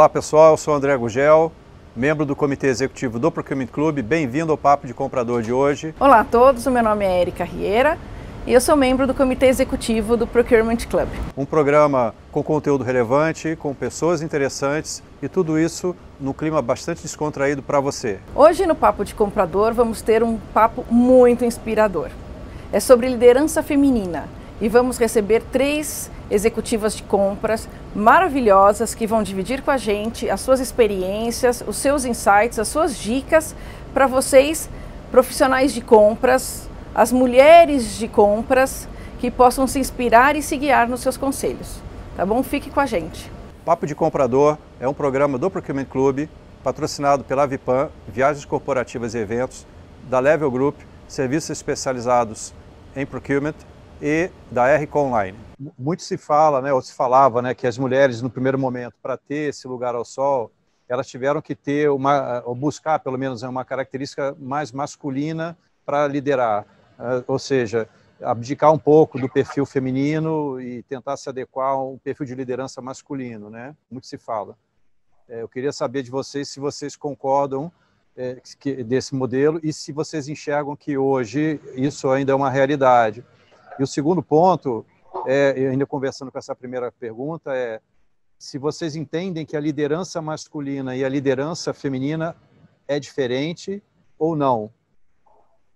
Olá pessoal, eu sou André Gugel, membro do Comitê Executivo do Procurement Club. Bem-vindo ao Papo de Comprador de hoje. Olá a todos, o meu nome é Erika Rieira e eu sou membro do Comitê Executivo do Procurement Club. Um programa com conteúdo relevante, com pessoas interessantes e tudo isso no clima bastante descontraído para você. Hoje no Papo de Comprador vamos ter um papo muito inspirador. É sobre liderança feminina e vamos receber três executivas de compras maravilhosas que vão dividir com a gente as suas experiências, os seus insights, as suas dicas para vocês, profissionais de compras, as mulheres de compras, que possam se inspirar e se guiar nos seus conselhos. Tá bom? Fique com a gente. Papo de Comprador é um programa do Procurement Club, patrocinado pela Vipan, Viagens Corporativas e Eventos, da Level Group, serviços especializados em procurement e da R Online. Muito se fala, né, ou se falava, né, que as mulheres no primeiro momento para ter esse lugar ao sol, elas tiveram que ter uma ou buscar pelo menos uma característica mais masculina para liderar, ah, ou seja, abdicar um pouco do perfil feminino e tentar se adequar a um perfil de liderança masculino, né? Muito se fala. É, eu queria saber de vocês se vocês concordam é, desse modelo e se vocês enxergam que hoje isso ainda é uma realidade. E o segundo ponto, é, ainda conversando com essa primeira pergunta, é se vocês entendem que a liderança masculina e a liderança feminina é diferente ou não.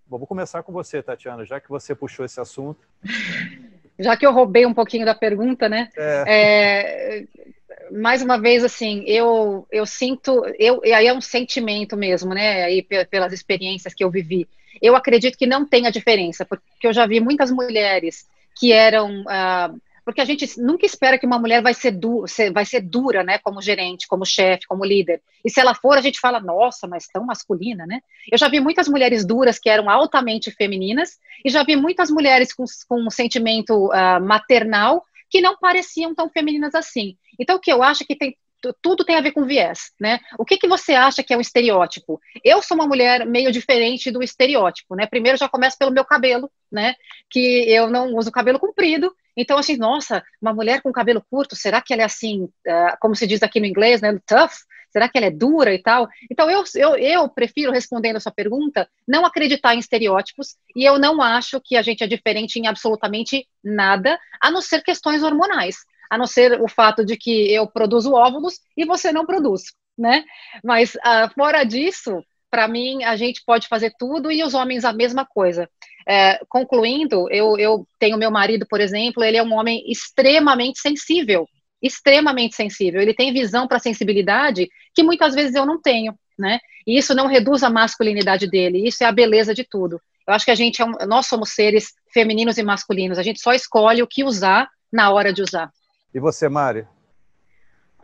Bom, vou começar com você, Tatiana, já que você puxou esse assunto. Já que eu roubei um pouquinho da pergunta, né? É. É, mais uma vez, assim, eu, eu sinto, eu, e aí é um sentimento mesmo, né? Aí pelas experiências que eu vivi eu acredito que não tenha diferença, porque eu já vi muitas mulheres que eram. Uh, porque a gente nunca espera que uma mulher vai ser, du vai ser dura, né, como gerente, como chefe, como líder. E se ela for, a gente fala, nossa, mas tão masculina, né? Eu já vi muitas mulheres duras que eram altamente femininas, e já vi muitas mulheres com, com um sentimento uh, maternal que não pareciam tão femininas assim. Então, o que eu acho é que tem tudo tem a ver com viés, né? O que, que você acha que é um estereótipo? Eu sou uma mulher meio diferente do estereótipo, né? Primeiro já começa pelo meu cabelo, né? Que eu não uso cabelo comprido, então assim, nossa, uma mulher com cabelo curto, será que ela é assim, uh, como se diz aqui no inglês, né? Tough? Será que ela é dura e tal? Então eu, eu, eu prefiro, respondendo a sua pergunta, não acreditar em estereótipos e eu não acho que a gente é diferente em absolutamente nada, a não ser questões hormonais a não ser o fato de que eu produzo óvulos e você não produz, né? Mas uh, fora disso, para mim, a gente pode fazer tudo e os homens a mesma coisa. É, concluindo, eu, eu tenho meu marido, por exemplo, ele é um homem extremamente sensível, extremamente sensível. Ele tem visão para sensibilidade que muitas vezes eu não tenho, né? E isso não reduz a masculinidade dele, isso é a beleza de tudo. Eu acho que a gente é um, nós somos seres femininos e masculinos, a gente só escolhe o que usar na hora de usar. E você, Mari?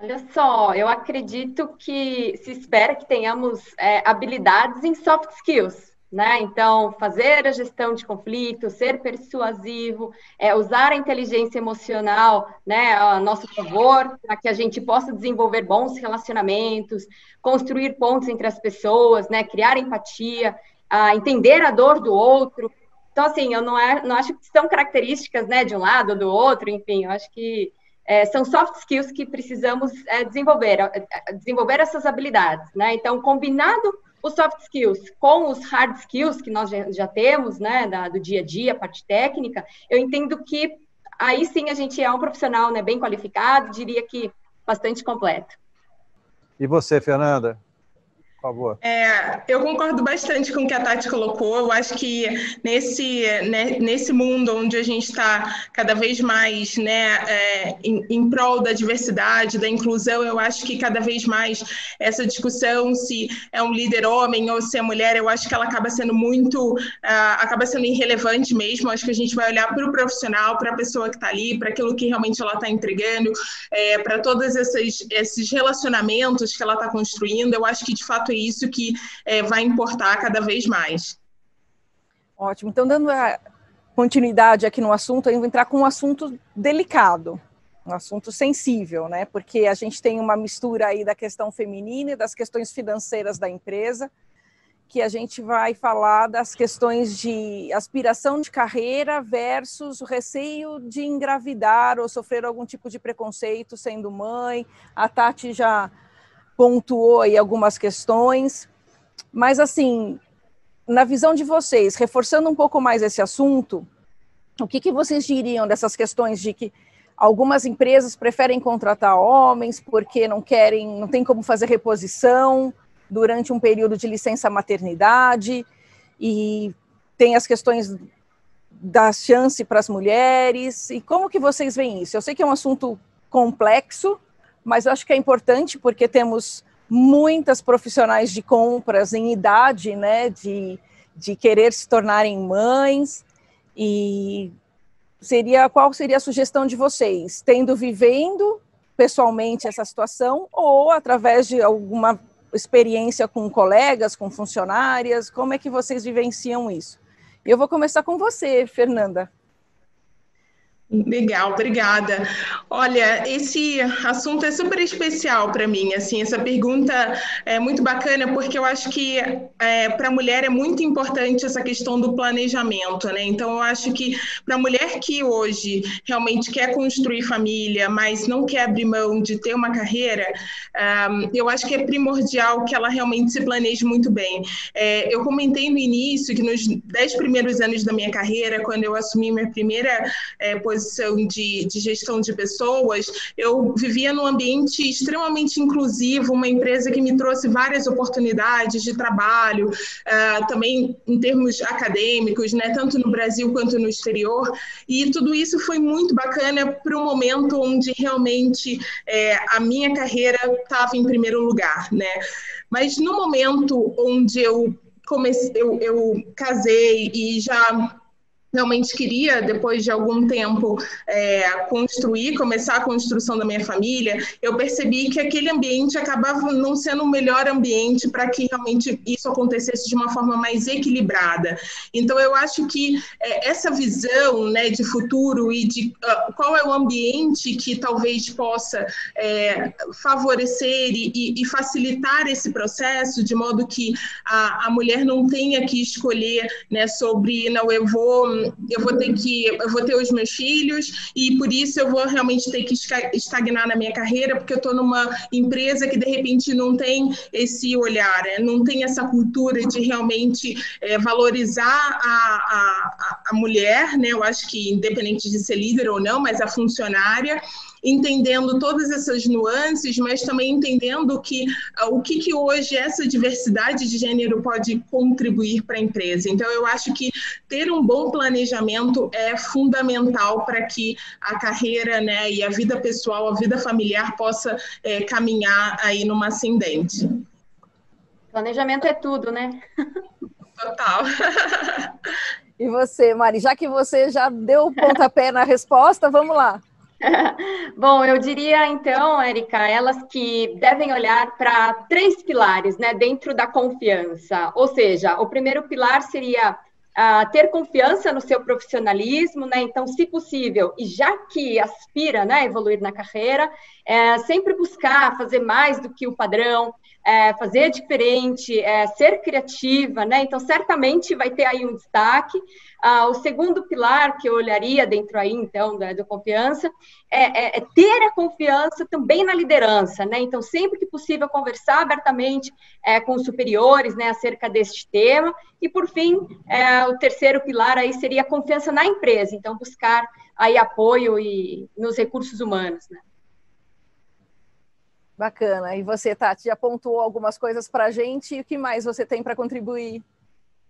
Olha só, eu acredito que se espera que tenhamos é, habilidades em soft skills, né? Então, fazer a gestão de conflitos, ser persuasivo, é, usar a inteligência emocional, né, a nosso favor, para que a gente possa desenvolver bons relacionamentos, construir pontos entre as pessoas, né, criar empatia, a entender a dor do outro. Então, assim, eu não, é, não acho que são características, né, de um lado ou do outro, enfim, eu acho que é, são soft skills que precisamos é, desenvolver, é, desenvolver essas habilidades, né? Então, combinado os soft skills com os hard skills que nós já, já temos, né, da, do dia a dia, parte técnica, eu entendo que aí sim a gente é um profissional, né, bem qualificado, diria que bastante completo. E você, Fernanda? Por favor. É, eu concordo bastante com o que a Tati colocou. Eu acho que nesse, né, nesse mundo onde a gente está cada vez mais né, é, em, em, prol da diversidade, da inclusão, eu acho que cada vez mais essa discussão se é um líder homem ou se é mulher, eu acho que ela acaba sendo muito, uh, acaba sendo irrelevante mesmo. Acho que a gente vai olhar para o profissional, para a pessoa que está ali, para aquilo que realmente ela está entregando, é, para todos esses, esses relacionamentos que ela está construindo. Eu acho que de fato é isso que é, vai importar cada vez mais. Ótimo. Então, dando continuidade aqui no assunto, eu vou entrar com um assunto delicado, um assunto sensível, né? Porque a gente tem uma mistura aí da questão feminina e das questões financeiras da empresa, que a gente vai falar das questões de aspiração de carreira versus o receio de engravidar ou sofrer algum tipo de preconceito sendo mãe. A Tati já pontuou aí algumas questões, mas assim, na visão de vocês, reforçando um pouco mais esse assunto, o que, que vocês diriam dessas questões de que algumas empresas preferem contratar homens porque não querem, não tem como fazer reposição durante um período de licença maternidade e tem as questões da chance para as mulheres e como que vocês veem isso? Eu sei que é um assunto complexo, mas acho que é importante porque temos muitas profissionais de compras em idade, né, de, de querer se tornarem mães, e seria qual seria a sugestão de vocês, tendo vivendo pessoalmente essa situação ou através de alguma experiência com colegas, com funcionárias, como é que vocês vivenciam isso? Eu vou começar com você, Fernanda. Legal, obrigada. Olha, esse assunto é super especial para mim. Assim, essa pergunta é muito bacana porque eu acho que é, para a mulher é muito importante essa questão do planejamento, né? Então, eu acho que para a mulher que hoje realmente quer construir família, mas não quer abrir mão de ter uma carreira, um, eu acho que é primordial que ela realmente se planeje muito bem. É, eu comentei no início que nos dez primeiros anos da minha carreira, quando eu assumi minha primeira é, posição posição de, de gestão de pessoas, eu vivia num ambiente extremamente inclusivo, uma empresa que me trouxe várias oportunidades de trabalho, uh, também em termos acadêmicos, né, tanto no Brasil quanto no exterior, e tudo isso foi muito bacana para o momento onde realmente é, a minha carreira estava em primeiro lugar, né? Mas no momento onde eu comecei, eu, eu casei e já realmente queria, depois de algum tempo, é, construir, começar a construção da minha família, eu percebi que aquele ambiente acabava não sendo o melhor ambiente para que realmente isso acontecesse de uma forma mais equilibrada. Então, eu acho que é, essa visão né, de futuro e de uh, qual é o ambiente que talvez possa é, favorecer e, e, facilitar esse processo, de modo que a, a mulher não tenha que escolher né, sobre, não, eu vou eu vou ter que, eu vou ter os meus filhos e por isso eu vou realmente ter que estagnar na minha carreira, porque eu estou numa empresa que de repente não tem esse olhar, né? não tem essa cultura de realmente é, valorizar a, a, a mulher, né? Eu acho que independente de ser líder ou não, mas a funcionária entendendo todas essas nuances, mas também entendendo que uh, o que, que hoje essa diversidade de gênero pode contribuir para a empresa. Então, eu acho que ter um bom planejamento é fundamental para que a carreira né, e a vida pessoal, a vida familiar possa é, caminhar aí numa ascendente. Planejamento é tudo, né? Total. E você, Mari, já que você já deu o pontapé na resposta, vamos lá. Bom, eu diria então, Érica, elas que devem olhar para três pilares né, dentro da confiança. Ou seja, o primeiro pilar seria uh, ter confiança no seu profissionalismo, né? Então, se possível, e já que aspira né, a evoluir na carreira, é, sempre buscar fazer mais do que o padrão, é, fazer diferente, é, ser criativa, né? Então, certamente vai ter aí um destaque. Ah, o segundo pilar que eu olharia dentro aí, então, da, da confiança, é, é, é, ter a confiança também na liderança, né? Então, sempre que possível, conversar abertamente é, com os superiores, né, acerca deste tema. E, por fim, é, o terceiro pilar aí seria a confiança na empresa. Então, buscar aí apoio e nos recursos humanos, né? Bacana. E você, Tati, já pontuou algumas coisas para a gente. E o que mais você tem para contribuir?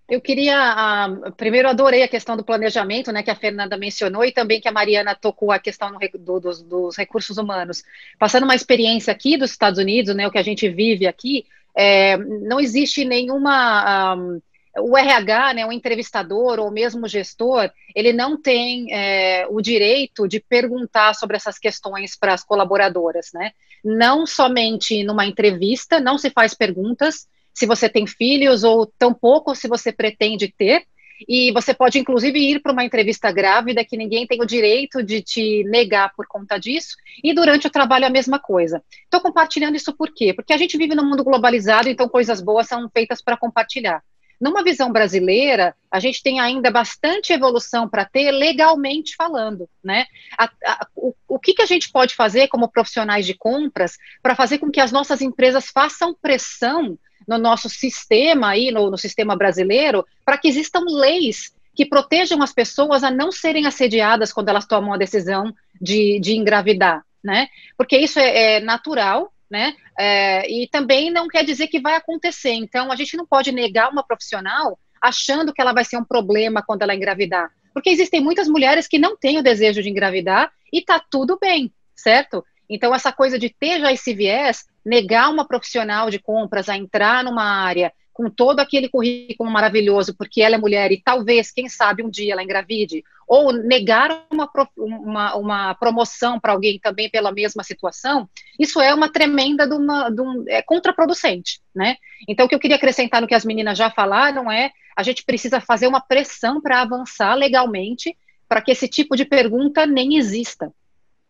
Eu queria, uh, primeiro adorei a questão do planejamento, né, que a Fernanda mencionou, e também que a Mariana tocou a questão do, dos, dos, recursos humanos. Passando uma experiência aqui dos Estados Unidos, né, o que a gente vive aqui, é, não existe nenhuma... Um, o RH, né, o entrevistador ou mesmo o gestor, ele não tem é, o direito de perguntar sobre essas questões para as colaboradoras, né? Não somente numa entrevista, não se faz perguntas se você tem filhos ou tampouco se você pretende ter. E você pode, inclusive, ir para uma entrevista grávida que ninguém tem o direito de te negar por conta disso. E durante o trabalho a mesma coisa. Estou compartilhando isso por quê? Porque a gente vive num mundo globalizado, então coisas boas são feitas para compartilhar. Numa visão brasileira, a gente tem ainda bastante evolução para ter legalmente falando, né? A, a, o, o que, que a gente pode fazer como profissionais de compras para fazer com que as nossas empresas façam pressão no nosso sistema aí, no, no sistema brasileiro, para que existam leis que protejam as pessoas a não serem assediadas quando elas tomam a decisão de, de engravidar, né? Porque isso é, é natural, né? É, e também não quer dizer que vai acontecer. Então, a gente não pode negar uma profissional achando que ela vai ser um problema quando ela engravidar. Porque existem muitas mulheres que não têm o desejo de engravidar e tá tudo bem, certo? Então, essa coisa de ter já esse viés, negar uma profissional de compras a entrar numa área com todo aquele currículo maravilhoso, porque ela é mulher e talvez, quem sabe, um dia ela engravide, ou negar uma, uma, uma promoção para alguém também pela mesma situação, isso é uma tremenda de uma, de um, é contraproducente, né? Então, o que eu queria acrescentar no que as meninas já falaram é, a gente precisa fazer uma pressão para avançar legalmente, para que esse tipo de pergunta nem exista.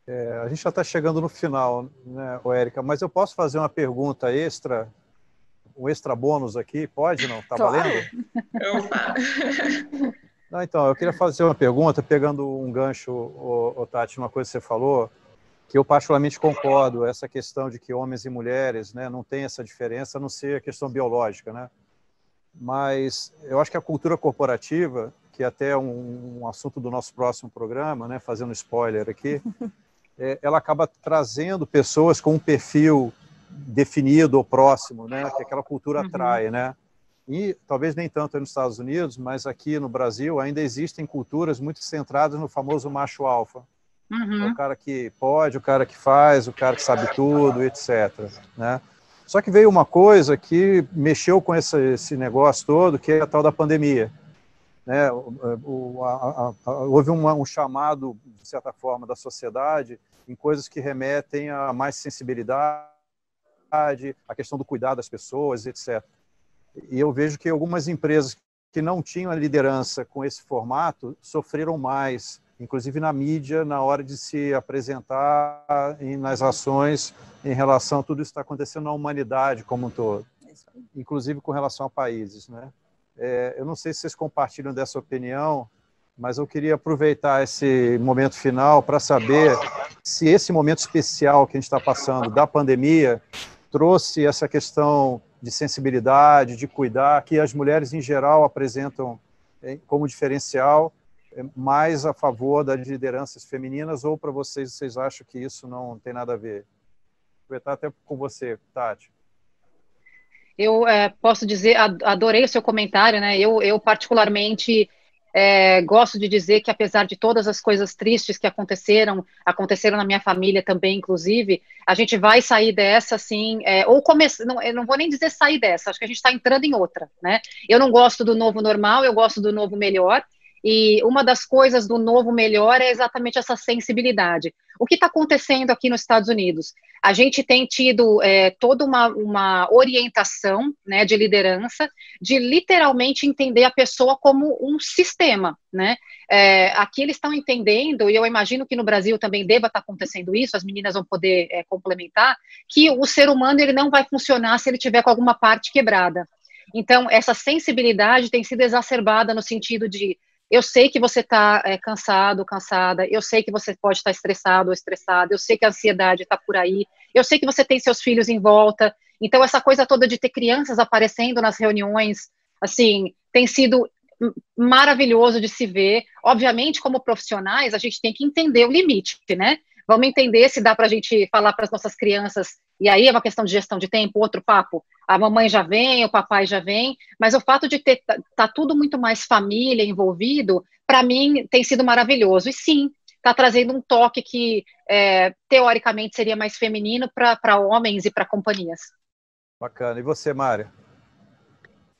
É, a gente já está chegando no final, né, Érica, mas eu posso fazer uma pergunta extra um extra bônus aqui? Pode, não? Tá claro. valendo? Não, então, eu queria fazer uma pergunta, pegando um gancho, o, o Tati, uma coisa que você falou, que eu particularmente concordo, essa questão de que homens e mulheres né, não tem essa diferença, a não ser a questão biológica, né? Mas eu acho que a cultura corporativa, que é até um, um assunto do nosso próximo programa, né, fazendo spoiler aqui, é, ela acaba trazendo pessoas com um perfil definido ou próximo, né? Que aquela cultura uhum. atrai, né? E talvez nem tanto nos Estados Unidos, mas aqui no Brasil ainda existem culturas muito centradas no famoso macho alfa. Uhum. O cara que pode, o cara que faz, o cara que sabe tudo, etc. Né? Só que veio uma coisa que mexeu com esse, esse negócio todo, que é a tal da pandemia. Né? O, a, a, houve uma, um chamado, de certa forma, da sociedade em coisas que remetem a mais sensibilidade, a questão do cuidado das pessoas, etc. E eu vejo que algumas empresas que não tinham a liderança com esse formato sofreram mais, inclusive na mídia, na hora de se apresentar nas ações em relação a tudo isso que está acontecendo na humanidade como um todo, inclusive com relação a países. Né? É, eu não sei se vocês compartilham dessa opinião, mas eu queria aproveitar esse momento final para saber se esse momento especial que a gente está passando da pandemia trouxe essa questão de sensibilidade, de cuidar, que as mulheres em geral apresentam como diferencial, é, mais a favor das lideranças femininas, ou para vocês, vocês acham que isso não tem nada a ver? Vou estar até com você, Tati. Eu é, posso dizer, adorei o seu comentário, né? Eu, eu particularmente é, gosto de dizer que, apesar de todas as coisas tristes que aconteceram, aconteceram na minha família também, inclusive, a gente vai sair dessa, assim, é, ou começar, não, eu não vou nem dizer sair dessa, acho que a gente está entrando em outra, né? Eu não gosto do novo normal, eu gosto do novo melhor, e uma das coisas do novo melhor é exatamente essa sensibilidade. O que está acontecendo aqui nos Estados Unidos? A gente tem tido é, toda uma, uma orientação né, de liderança, de literalmente entender a pessoa como um sistema. Né? É, aqui eles estão entendendo, e eu imagino que no Brasil também deva estar tá acontecendo isso, as meninas vão poder é, complementar, que o ser humano ele não vai funcionar se ele tiver com alguma parte quebrada. Então, essa sensibilidade tem sido exacerbada no sentido de eu sei que você está é, cansado, cansada, eu sei que você pode estar tá estressado ou estressada, eu sei que a ansiedade está por aí, eu sei que você tem seus filhos em volta. Então, essa coisa toda de ter crianças aparecendo nas reuniões, assim, tem sido maravilhoso de se ver. Obviamente, como profissionais, a gente tem que entender o limite, né? Vamos entender se dá para a gente falar para as nossas crianças, e aí é uma questão de gestão de tempo, outro papo. A mamãe já vem, o papai já vem, mas o fato de ter tá, tá tudo muito mais família envolvido, para mim tem sido maravilhoso. E sim, está trazendo um toque que é, teoricamente seria mais feminino para homens e para companhias. Bacana. E você, Mária?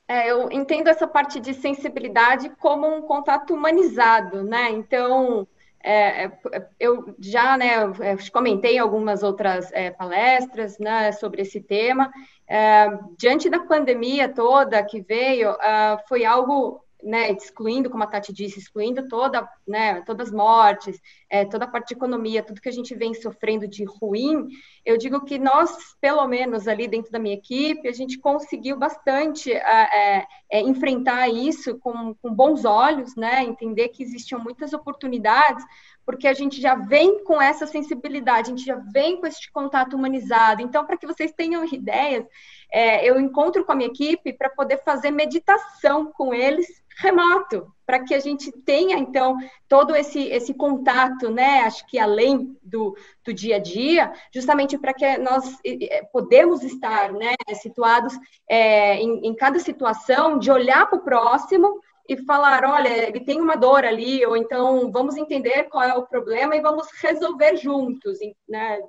É, eu entendo essa parte de sensibilidade como um contato humanizado, né? Então, é, é, eu já né, é, comentei algumas outras é, palestras né, sobre esse tema. É, diante da pandemia toda que veio, uh, foi algo né, excluindo, como a Tati disse, excluindo toda, né, todas as mortes, é, toda a parte de economia, tudo que a gente vem sofrendo de ruim, eu digo que nós, pelo menos ali dentro da minha equipe, a gente conseguiu bastante é, é, enfrentar isso com, com bons olhos, né, entender que existiam muitas oportunidades, porque a gente já vem com essa sensibilidade, a gente já vem com esse contato humanizado. Então, para que vocês tenham ideias, é, eu encontro com a minha equipe para poder fazer meditação com eles remoto, para que a gente tenha, então, todo esse, esse contato, né? Acho que além do, do dia a dia, justamente para que nós podemos estar né, situados é, em, em cada situação, de olhar para o próximo e falar, olha, ele tem uma dor ali, ou então vamos entender qual é o problema e vamos resolver juntos, né?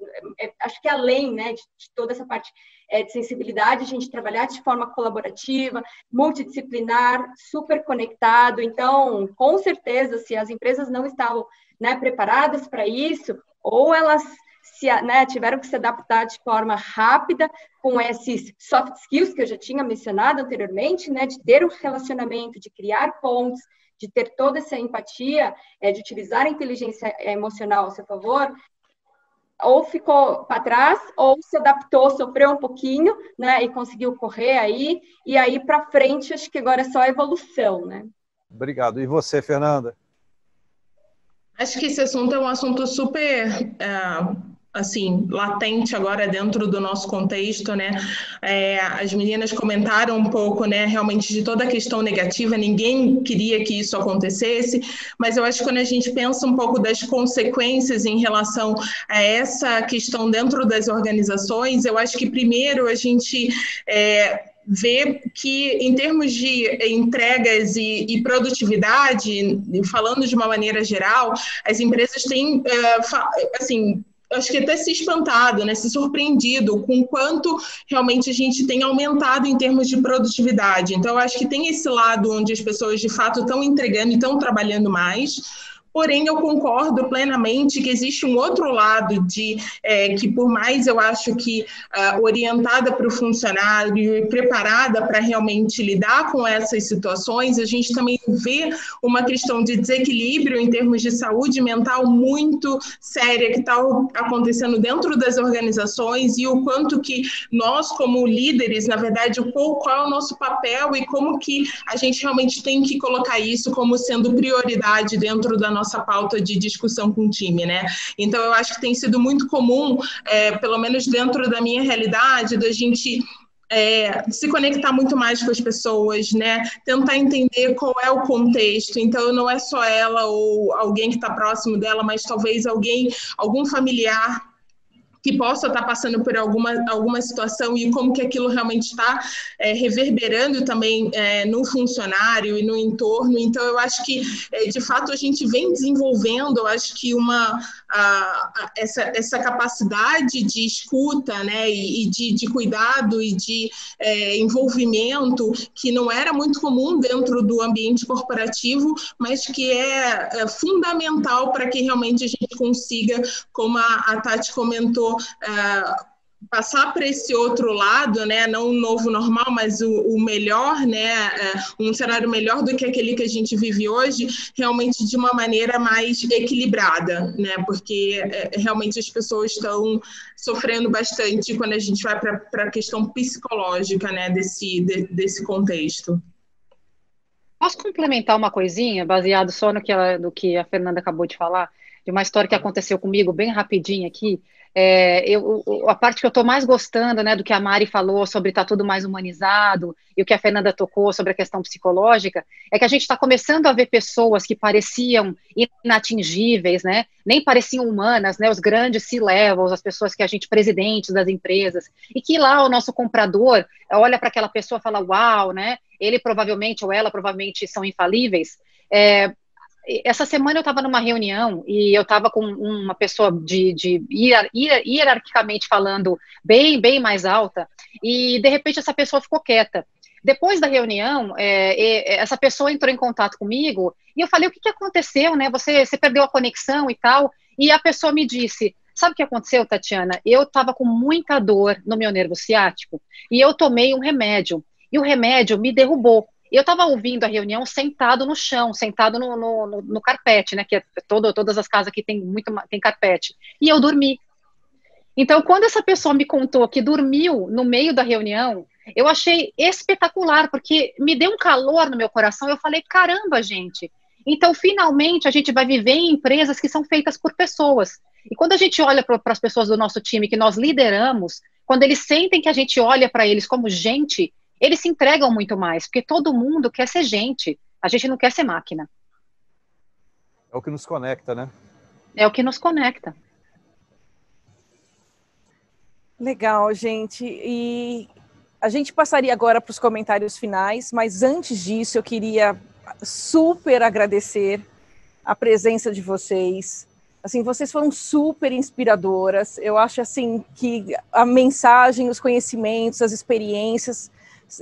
É, acho que além, né, de, toda essa parte é, de sensibilidade, a gente trabalhar de forma colaborativa, multidisciplinar, super conectado. Então, com certeza, se as empresas não estavam né, preparadas para isso, ou elas se, né, tiveram que se adaptar de forma rápida com esses soft skills que eu já tinha mencionado anteriormente, né, de ter um relacionamento, de criar pontos, de ter toda essa empatia, é, de utilizar a inteligência emocional a seu favor, ou ficou para trás, ou se adaptou, sofreu um pouquinho, né, e conseguiu correr aí, e aí para frente, acho que agora é só evolução, né? Obrigado. E você, Fernanda? Acho que esse assunto é um assunto super uh, assim, latente agora dentro do nosso contexto, né? É, as meninas comentaram um pouco, né, realmente de toda a questão negativa, ninguém queria que isso acontecesse, mas eu acho que quando a gente pensa um pouco das consequências em relação a essa questão dentro das organizações, eu acho que primeiro a gente é, ver que, em termos de entregas e, e, produtividade, falando de uma maneira geral, as empresas têm, uh, assim, acho que até se espantado, né, se surpreendido com quanto realmente a gente tem aumentado em termos de produtividade. Então, acho que tem esse lado onde as pessoas de fato estão entregando e estão trabalhando mais Porém, eu concordo plenamente que existe um outro lado de é, que, por mais eu acho que uh, orientada para o funcionário e preparada para realmente lidar com essas situações, a gente também vê uma questão de desequilíbrio em termos de saúde mental muito séria que está acontecendo dentro das organizações e o quanto que nós, como líderes, na verdade, qual, qual é o nosso papel e como que a gente realmente tem que colocar isso como sendo prioridade dentro da nossa nossa pauta de discussão com o time, né? Então, eu acho que tem sido muito comum, é, pelo menos dentro da minha realidade, da gente é, se conectar muito mais com as pessoas, né? Tentar entender qual é o contexto. Então, não é só ela ou alguém que está próximo dela, mas talvez alguém, algum familiar que possa estar passando por alguma, alguma situação e como que aquilo realmente está é, reverberando também é, no funcionário e no entorno. Então, eu acho que, é, de fato, a gente vem desenvolvendo, eu acho que uma, a, a, essa, essa capacidade de escuta né, e, e de, de, cuidado e de é, envolvimento que não era muito comum dentro do ambiente corporativo, mas que é, é fundamental para que realmente a gente consiga, como a, a Tati comentou, uh, passar para esse outro lado, né, não um novo normal, mas o, o melhor, né, uh, um cenário melhor do que aquele que a gente vive hoje, realmente de uma maneira mais equilibrada, né, porque uh, realmente as pessoas estão sofrendo bastante quando a gente vai para a questão psicológica, né, desse, de, desse contexto. Posso complementar uma coisinha, baseado só no que, ela, no que a Fernanda acabou de falar, de uma história que aconteceu comigo, bem rapidinho aqui. É, eu, a parte que eu estou mais gostando, né, do que a Mari falou sobre estar tá tudo mais humanizado e o que a Fernanda tocou sobre a questão psicológica, é que a gente está começando a ver pessoas que pareciam inatingíveis, né, nem pareciam humanas, né, os grandes C-levels, as pessoas que a gente, presidentes das empresas, e que lá o nosso comprador olha para aquela pessoa e fala, uau, né, ele provavelmente ou ela provavelmente são infalíveis, é, essa semana eu estava numa reunião e eu estava com uma pessoa de, de hier, hier, hierarquicamente falando bem, bem mais alta, e de repente essa pessoa ficou quieta. Depois da reunião, é, é, essa pessoa entrou em contato comigo e eu falei: o que, que aconteceu, né? Você, você perdeu a conexão e tal. E a pessoa me disse: Sabe o que aconteceu, Tatiana? Eu estava com muita dor no meu nervo ciático e eu tomei um remédio. E o remédio me derrubou. E eu estava ouvindo a reunião sentado no chão, sentado no, no, no, no carpete, né? Que é todo, todas as casas aqui tem muito tem carpete. E eu dormi. Então, quando essa pessoa me contou que dormiu no meio da reunião, eu achei espetacular, porque me deu um calor no meu coração. Eu falei, caramba, gente. Então, finalmente, a gente vai viver em empresas que são feitas por pessoas. E quando a gente olha para as pessoas do nosso time que nós lideramos, quando eles sentem que a gente olha para eles como gente, eles se entregam muito mais, porque todo mundo quer ser gente, a gente não quer ser máquina. É o que nos conecta, né? É o que nos conecta. Legal, gente. E a gente passaria agora para os comentários finais, mas antes disso eu queria super agradecer a presença de vocês. Assim, vocês foram super inspiradoras. Eu acho assim que a mensagem, os conhecimentos, as experiências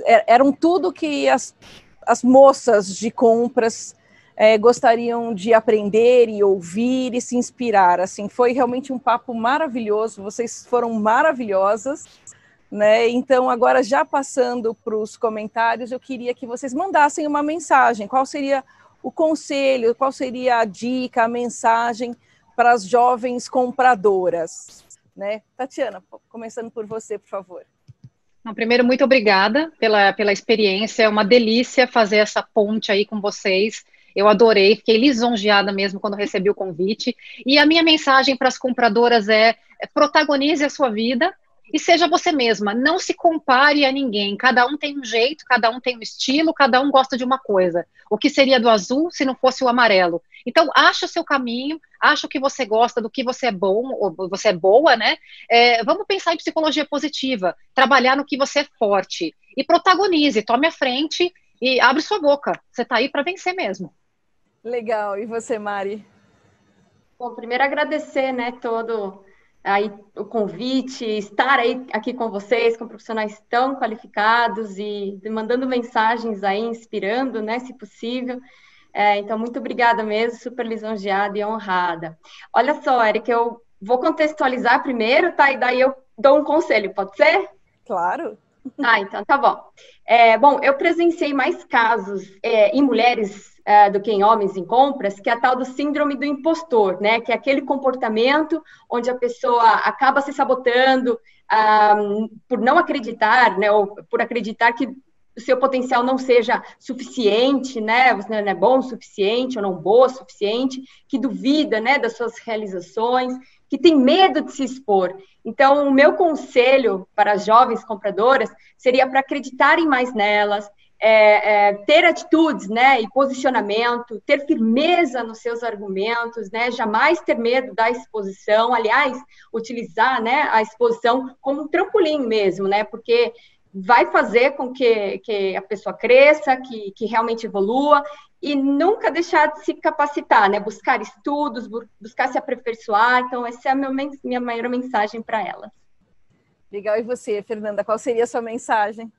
eram tudo que as, as moças de compras é, gostariam de aprender e ouvir e se inspirar. Assim, foi realmente um papo maravilhoso. Vocês foram maravilhosas. Né? Então, agora já passando para os comentários, eu queria que vocês mandassem uma mensagem. Qual seria o conselho, qual seria a dica, a mensagem para as jovens compradoras? Né? Tatiana, começando por você, por favor. Primeiro, muito obrigada pela, pela experiência. É uma delícia fazer essa ponte aí com vocês. Eu adorei, fiquei lisonjeada mesmo quando recebi o convite. E a minha mensagem para as compradoras é, é protagonize a sua vida e seja você mesma. Não se compare a ninguém. Cada um tem um jeito, cada um tem um estilo, cada um gosta de uma coisa. O que seria do azul se não fosse o amarelo? Então, acha o seu caminho, acha o que você gosta, do que você é bom, ou você é boa, né? É, vamos pensar em psicologia positiva, trabalhar no que você é forte. E protagonize, tome a frente e abre sua boca. Você está aí para vencer mesmo. Legal. E você, Mari? Bom, primeiro agradecer, né, todo aí o convite, estar aí aqui com vocês, com profissionais tão qualificados e mandando mensagens aí, inspirando, né, se possível. É, então, muito obrigada mesmo, super lisonjeada e honrada. Olha só, Eric, eu vou contextualizar primeiro, tá? E daí eu dou um conselho, pode ser? Claro. Ah, então tá bom. É, bom, eu presenciei mais casos é, em mulheres é, do que em homens em compras, que é a tal do síndrome do impostor, né? Que é aquele comportamento onde a pessoa acaba se sabotando ah, por não acreditar, né? Ou por acreditar que o seu potencial não seja suficiente, né? Você não é bom o suficiente ou não boa o suficiente, que duvida, né, das suas realizações, que tem medo de se expor. Então, o meu conselho para as jovens compradoras seria para acreditarem mais nelas, é, é, ter atitudes, né, e posicionamento, ter firmeza nos seus argumentos, né, jamais ter medo da exposição, aliás, utilizar, né, a exposição como um trampolim mesmo, né, porque vai fazer com que, que a pessoa cresça, que, que realmente evolua e nunca deixar de se capacitar, né, buscar estudos, buscar se aperfeiçoar, então essa é a minha, minha maior mensagem para elas. Legal, e você, Fernanda, qual seria a sua mensagem?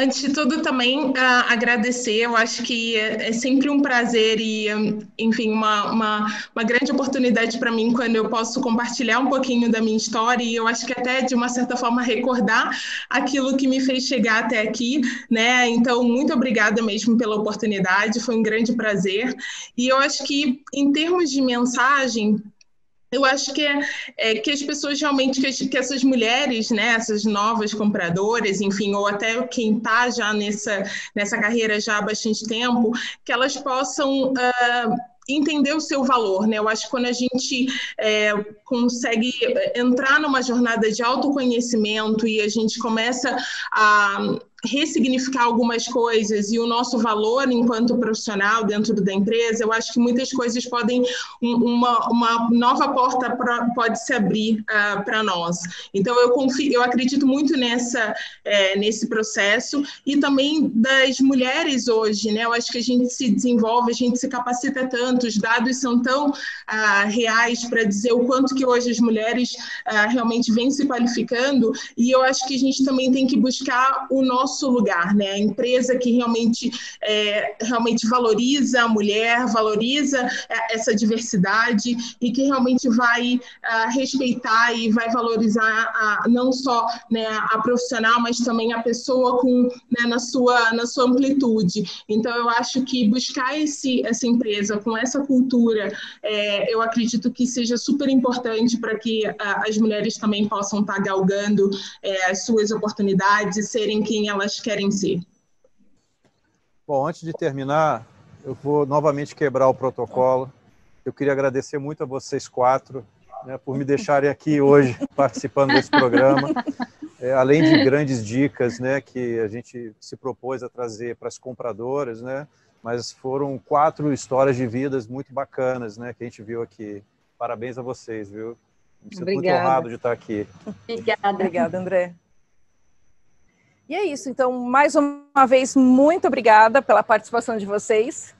Antes de tudo, também uh, agradecer. Eu acho que é, é sempre um prazer e, enfim, uma, uma, uma grande oportunidade para mim quando eu posso compartilhar um pouquinho da minha história e eu acho que até, de uma certa forma, recordar aquilo que me fez chegar até aqui, né? Então, muito obrigada mesmo pela oportunidade, foi um grande prazer. E eu acho que, em termos de mensagem, eu acho que, é, é, que as pessoas realmente, que, que, essas mulheres, né, essas novas compradoras, enfim, ou até quem está já nessa, nessa carreira já há bastante tempo, que elas possam. Uh, entender o seu valor, né? Eu acho que quando a gente é, consegue entrar numa jornada de autoconhecimento e a gente começa a ressignificar algumas coisas e o nosso valor enquanto profissional dentro da empresa, eu acho que muitas coisas podem, uma, uma nova porta pra, pode se abrir uh, para nós. Então, eu confio, eu acredito muito nessa, é, nesse processo e também das mulheres hoje, né? Eu acho que a gente se desenvolve, a gente se capacita tanto, os dados são tão uh, reais para dizer o quanto que hoje as mulheres uh, realmente vêm se qualificando e eu acho que a gente também tem que buscar o nosso nosso lugar, né? A empresa que realmente, é, realmente valoriza a mulher, valoriza é, essa diversidade e que realmente vai uh, respeitar e vai valorizar a, não só né, a profissional, mas também a pessoa com, né, na, sua, na sua amplitude. Então, eu acho que buscar esse, essa empresa com essa cultura, é, eu acredito que seja super importante para que uh, as mulheres também possam estar tá galgando é, as suas oportunidades serem quem elas querem ser. Bom, antes de terminar, eu vou novamente quebrar o protocolo. Eu queria agradecer muito a vocês quatro né, por me deixarem aqui hoje participando desse programa. É, além de grandes dicas né, que a gente se propôs a trazer para as compradoras, né, mas foram quatro histórias de vidas muito bacanas né, que a gente viu aqui. Parabéns a vocês, viu? Me sinto muito honrado de estar aqui. Obrigada. Obrigada, André. E é isso. Então, mais uma vez, muito obrigada pela participação de vocês.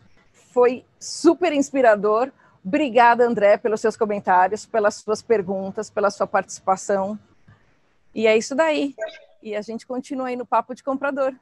Foi super inspirador. Obrigada, André, pelos seus comentários, pelas suas perguntas, pela sua participação. E é isso daí. E a gente continua aí no Papo de Comprador.